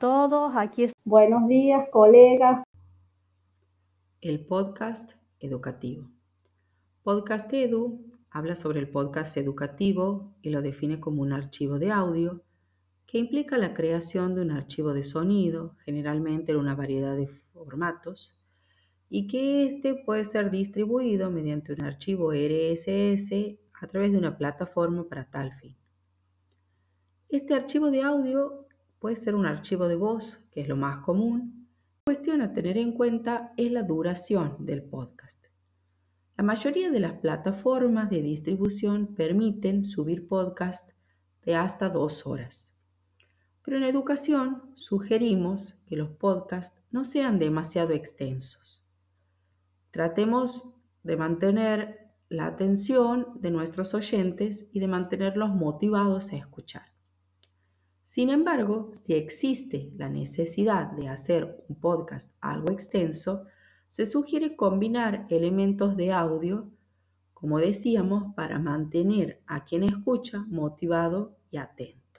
todos. Aquí es... Buenos días, colegas. El podcast educativo. Podcast Edu habla sobre el podcast educativo y lo define como un archivo de audio que implica la creación de un archivo de sonido, generalmente en una variedad de formatos, y que éste puede ser distribuido mediante un archivo RSS a través de una plataforma para tal fin. Este archivo de audio puede ser un archivo de voz, que es lo más común. La cuestión a tener en cuenta es la duración del podcast. La mayoría de las plataformas de distribución permiten subir podcast de hasta dos horas. Pero en educación sugerimos que los podcasts no sean demasiado extensos. Tratemos de mantener la atención de nuestros oyentes y de mantenerlos motivados a escuchar. Sin embargo, si existe la necesidad de hacer un podcast algo extenso, se sugiere combinar elementos de audio, como decíamos, para mantener a quien escucha motivado y atento.